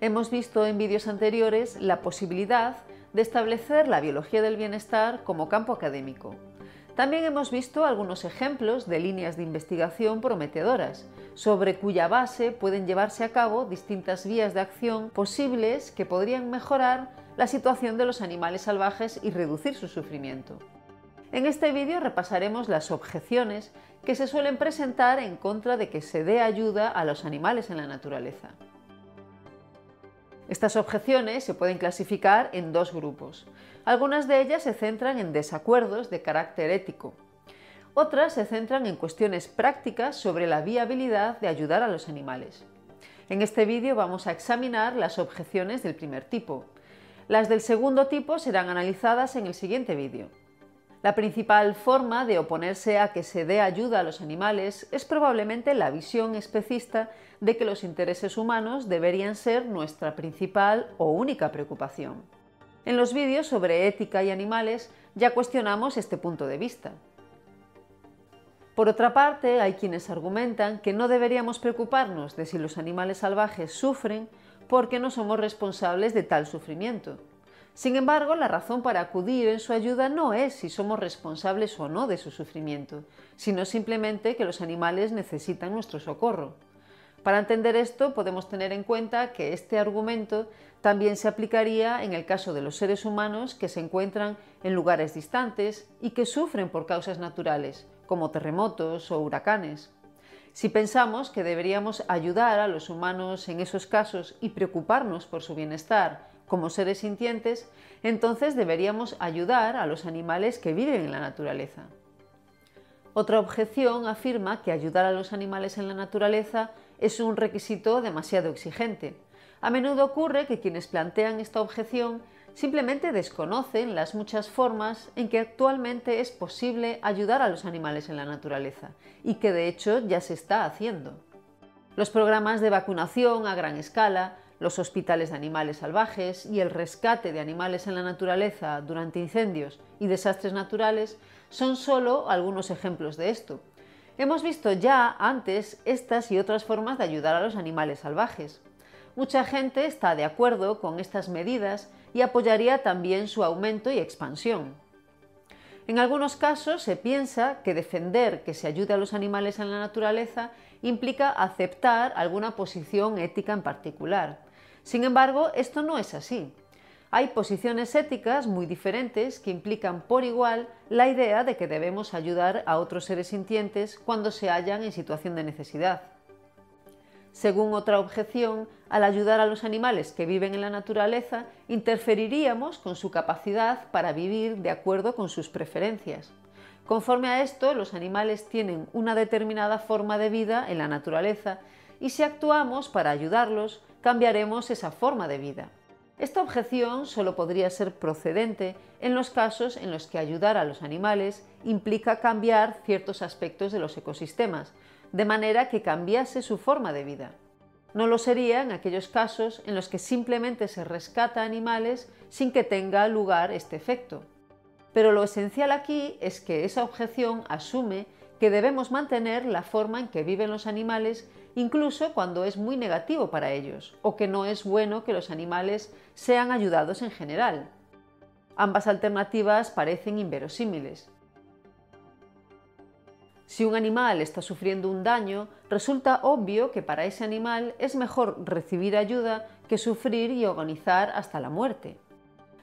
Hemos visto en vídeos anteriores la posibilidad de establecer la biología del bienestar como campo académico. También hemos visto algunos ejemplos de líneas de investigación prometedoras, sobre cuya base pueden llevarse a cabo distintas vías de acción posibles que podrían mejorar la situación de los animales salvajes y reducir su sufrimiento. En este vídeo repasaremos las objeciones que se suelen presentar en contra de que se dé ayuda a los animales en la naturaleza. Estas objeciones se pueden clasificar en dos grupos. Algunas de ellas se centran en desacuerdos de carácter ético. Otras se centran en cuestiones prácticas sobre la viabilidad de ayudar a los animales. En este vídeo vamos a examinar las objeciones del primer tipo. Las del segundo tipo serán analizadas en el siguiente vídeo. La principal forma de oponerse a que se dé ayuda a los animales es probablemente la visión especista de que los intereses humanos deberían ser nuestra principal o única preocupación. En los vídeos sobre ética y animales ya cuestionamos este punto de vista. Por otra parte, hay quienes argumentan que no deberíamos preocuparnos de si los animales salvajes sufren porque no somos responsables de tal sufrimiento. Sin embargo, la razón para acudir en su ayuda no es si somos responsables o no de su sufrimiento, sino simplemente que los animales necesitan nuestro socorro. Para entender esto podemos tener en cuenta que este argumento también se aplicaría en el caso de los seres humanos que se encuentran en lugares distantes y que sufren por causas naturales, como terremotos o huracanes. Si pensamos que deberíamos ayudar a los humanos en esos casos y preocuparnos por su bienestar como seres sintientes, entonces deberíamos ayudar a los animales que viven en la naturaleza. Otra objeción afirma que ayudar a los animales en la naturaleza es un requisito demasiado exigente. A menudo ocurre que quienes plantean esta objeción simplemente desconocen las muchas formas en que actualmente es posible ayudar a los animales en la naturaleza y que de hecho ya se está haciendo. Los programas de vacunación a gran escala, los hospitales de animales salvajes y el rescate de animales en la naturaleza durante incendios y desastres naturales son solo algunos ejemplos de esto. Hemos visto ya antes estas y otras formas de ayudar a los animales salvajes. Mucha gente está de acuerdo con estas medidas y apoyaría también su aumento y expansión. En algunos casos se piensa que defender que se ayude a los animales en la naturaleza implica aceptar alguna posición ética en particular. Sin embargo, esto no es así. Hay posiciones éticas muy diferentes que implican por igual la idea de que debemos ayudar a otros seres sintientes cuando se hallan en situación de necesidad. Según otra objeción, al ayudar a los animales que viven en la naturaleza, interferiríamos con su capacidad para vivir de acuerdo con sus preferencias. Conforme a esto, los animales tienen una determinada forma de vida en la naturaleza y si actuamos para ayudarlos, cambiaremos esa forma de vida. Esta objeción solo podría ser procedente en los casos en los que ayudar a los animales implica cambiar ciertos aspectos de los ecosistemas, de manera que cambiase su forma de vida. No lo sería en aquellos casos en los que simplemente se rescata animales sin que tenga lugar este efecto. Pero lo esencial aquí es que esa objeción asume que debemos mantener la forma en que viven los animales incluso cuando es muy negativo para ellos o que no es bueno que los animales sean ayudados en general. Ambas alternativas parecen inverosímiles. Si un animal está sufriendo un daño, resulta obvio que para ese animal es mejor recibir ayuda que sufrir y agonizar hasta la muerte.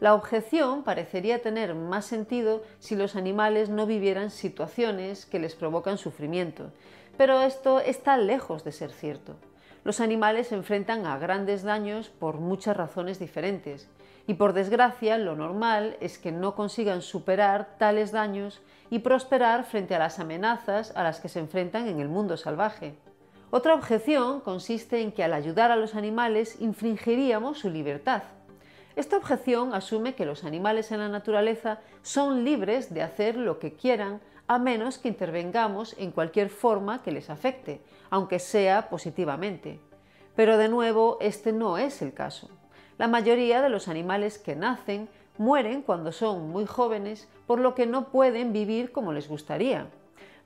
La objeción parecería tener más sentido si los animales no vivieran situaciones que les provocan sufrimiento, pero esto está lejos de ser cierto. Los animales se enfrentan a grandes daños por muchas razones diferentes y por desgracia lo normal es que no consigan superar tales daños y prosperar frente a las amenazas a las que se enfrentan en el mundo salvaje. Otra objeción consiste en que al ayudar a los animales infringiríamos su libertad, esta objeción asume que los animales en la naturaleza son libres de hacer lo que quieran a menos que intervengamos en cualquier forma que les afecte, aunque sea positivamente. Pero de nuevo, este no es el caso. La mayoría de los animales que nacen mueren cuando son muy jóvenes, por lo que no pueden vivir como les gustaría.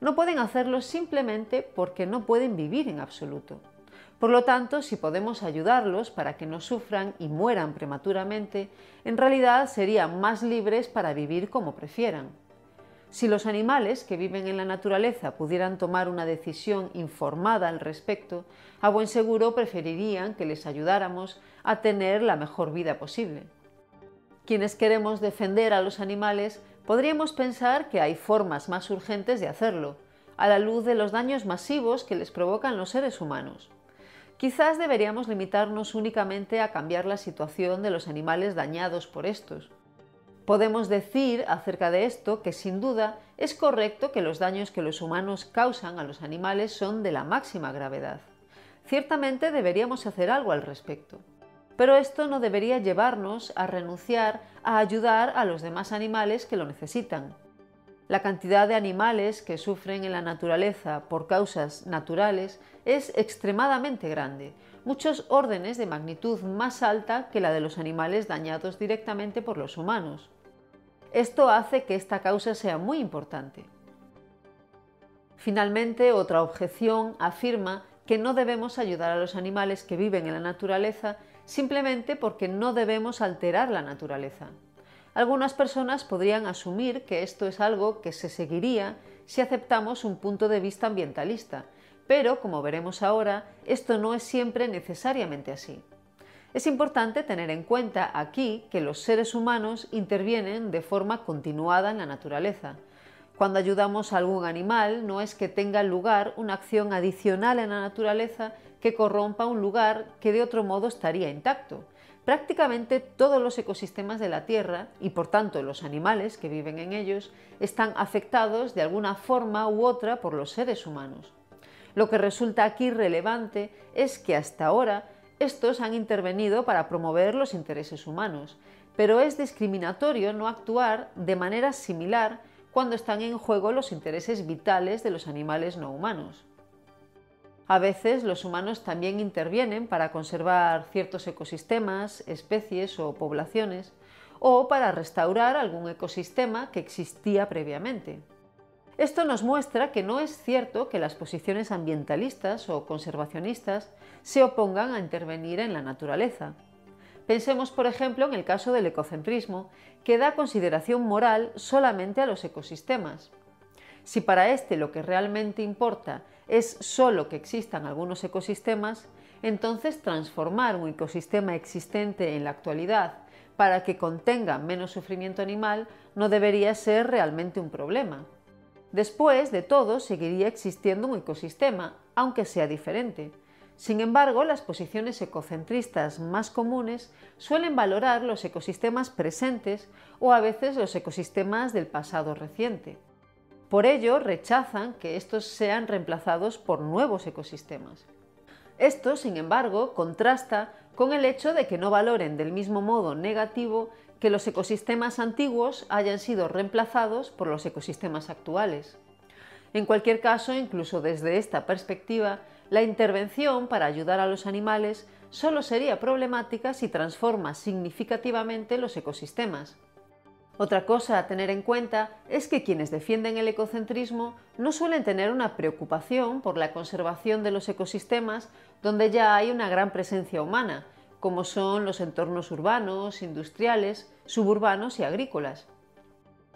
No pueden hacerlo simplemente porque no pueden vivir en absoluto. Por lo tanto, si podemos ayudarlos para que no sufran y mueran prematuramente, en realidad serían más libres para vivir como prefieran. Si los animales que viven en la naturaleza pudieran tomar una decisión informada al respecto, a buen seguro preferirían que les ayudáramos a tener la mejor vida posible. Quienes queremos defender a los animales podríamos pensar que hay formas más urgentes de hacerlo, a la luz de los daños masivos que les provocan los seres humanos. Quizás deberíamos limitarnos únicamente a cambiar la situación de los animales dañados por estos. Podemos decir acerca de esto que sin duda es correcto que los daños que los humanos causan a los animales son de la máxima gravedad. Ciertamente deberíamos hacer algo al respecto. Pero esto no debería llevarnos a renunciar a ayudar a los demás animales que lo necesitan. La cantidad de animales que sufren en la naturaleza por causas naturales es extremadamente grande, muchos órdenes de magnitud más alta que la de los animales dañados directamente por los humanos. Esto hace que esta causa sea muy importante. Finalmente, otra objeción afirma que no debemos ayudar a los animales que viven en la naturaleza simplemente porque no debemos alterar la naturaleza. Algunas personas podrían asumir que esto es algo que se seguiría si aceptamos un punto de vista ambientalista, pero, como veremos ahora, esto no es siempre necesariamente así. Es importante tener en cuenta aquí que los seres humanos intervienen de forma continuada en la naturaleza. Cuando ayudamos a algún animal no es que tenga lugar una acción adicional en la naturaleza que corrompa un lugar que de otro modo estaría intacto. Prácticamente todos los ecosistemas de la Tierra, y por tanto los animales que viven en ellos, están afectados de alguna forma u otra por los seres humanos. Lo que resulta aquí relevante es que hasta ahora estos han intervenido para promover los intereses humanos, pero es discriminatorio no actuar de manera similar cuando están en juego los intereses vitales de los animales no humanos. A veces los humanos también intervienen para conservar ciertos ecosistemas, especies o poblaciones, o para restaurar algún ecosistema que existía previamente. Esto nos muestra que no es cierto que las posiciones ambientalistas o conservacionistas se opongan a intervenir en la naturaleza. Pensemos, por ejemplo, en el caso del ecocentrismo, que da consideración moral solamente a los ecosistemas. Si para este lo que realmente importa es solo que existan algunos ecosistemas, entonces transformar un ecosistema existente en la actualidad para que contenga menos sufrimiento animal no debería ser realmente un problema. Después de todo, seguiría existiendo un ecosistema, aunque sea diferente. Sin embargo, las posiciones ecocentristas más comunes suelen valorar los ecosistemas presentes o a veces los ecosistemas del pasado reciente. Por ello, rechazan que estos sean reemplazados por nuevos ecosistemas. Esto, sin embargo, contrasta con el hecho de que no valoren del mismo modo negativo que los ecosistemas antiguos hayan sido reemplazados por los ecosistemas actuales. En cualquier caso, incluso desde esta perspectiva, la intervención para ayudar a los animales solo sería problemática si transforma significativamente los ecosistemas. Otra cosa a tener en cuenta es que quienes defienden el ecocentrismo no suelen tener una preocupación por la conservación de los ecosistemas donde ya hay una gran presencia humana, como son los entornos urbanos, industriales, suburbanos y agrícolas.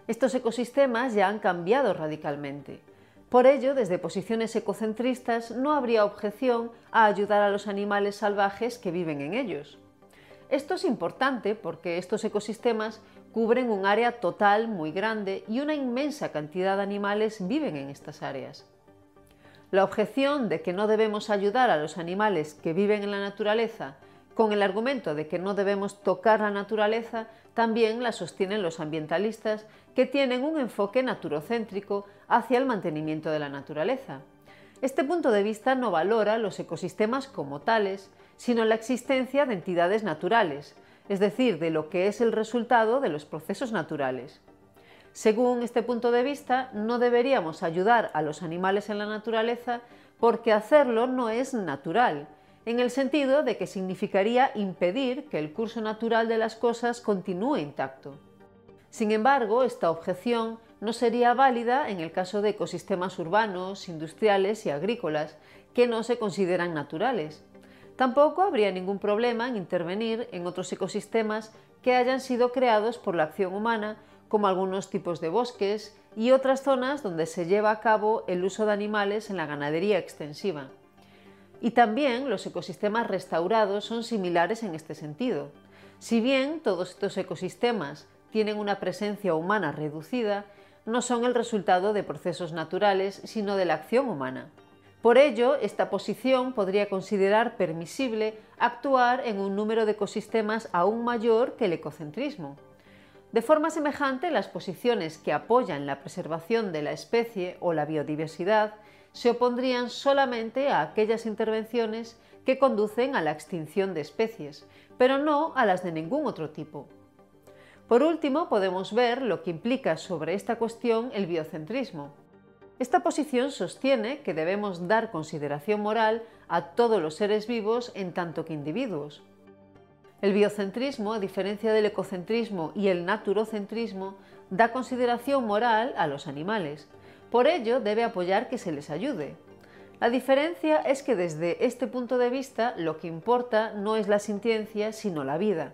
Estos ecosistemas ya han cambiado radicalmente. Por ello, desde posiciones ecocentristas no habría objeción a ayudar a los animales salvajes que viven en ellos. Esto es importante porque estos ecosistemas cubren un área total muy grande y una inmensa cantidad de animales viven en estas áreas. La objeción de que no debemos ayudar a los animales que viven en la naturaleza con el argumento de que no debemos tocar la naturaleza también la sostienen los ambientalistas que tienen un enfoque naturocéntrico hacia el mantenimiento de la naturaleza. Este punto de vista no valora los ecosistemas como tales, sino la existencia de entidades naturales, es decir, de lo que es el resultado de los procesos naturales. Según este punto de vista, no deberíamos ayudar a los animales en la naturaleza porque hacerlo no es natural, en el sentido de que significaría impedir que el curso natural de las cosas continúe intacto. Sin embargo, esta objeción no sería válida en el caso de ecosistemas urbanos, industriales y agrícolas, que no se consideran naturales. Tampoco habría ningún problema en intervenir en otros ecosistemas que hayan sido creados por la acción humana, como algunos tipos de bosques y otras zonas donde se lleva a cabo el uso de animales en la ganadería extensiva. Y también los ecosistemas restaurados son similares en este sentido. Si bien todos estos ecosistemas tienen una presencia humana reducida, no son el resultado de procesos naturales, sino de la acción humana. Por ello, esta posición podría considerar permisible actuar en un número de ecosistemas aún mayor que el ecocentrismo. De forma semejante, las posiciones que apoyan la preservación de la especie o la biodiversidad se opondrían solamente a aquellas intervenciones que conducen a la extinción de especies, pero no a las de ningún otro tipo. Por último, podemos ver lo que implica sobre esta cuestión el biocentrismo. Esta posición sostiene que debemos dar consideración moral a todos los seres vivos en tanto que individuos. El biocentrismo, a diferencia del ecocentrismo y el naturocentrismo, da consideración moral a los animales. Por ello, debe apoyar que se les ayude. La diferencia es que desde este punto de vista lo que importa no es la sintiencia, sino la vida.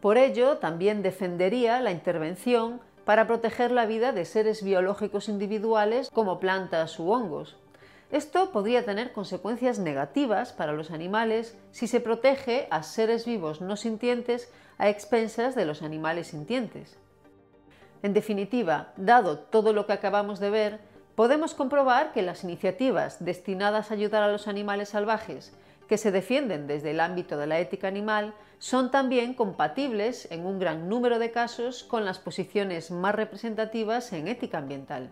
Por ello, también defendería la intervención para proteger la vida de seres biológicos individuales como plantas u hongos. Esto podría tener consecuencias negativas para los animales si se protege a seres vivos no sintientes a expensas de los animales sintientes. En definitiva, dado todo lo que acabamos de ver, podemos comprobar que las iniciativas destinadas a ayudar a los animales salvajes que se defienden desde el ámbito de la ética animal son también compatibles en un gran número de casos con las posiciones más representativas en ética ambiental.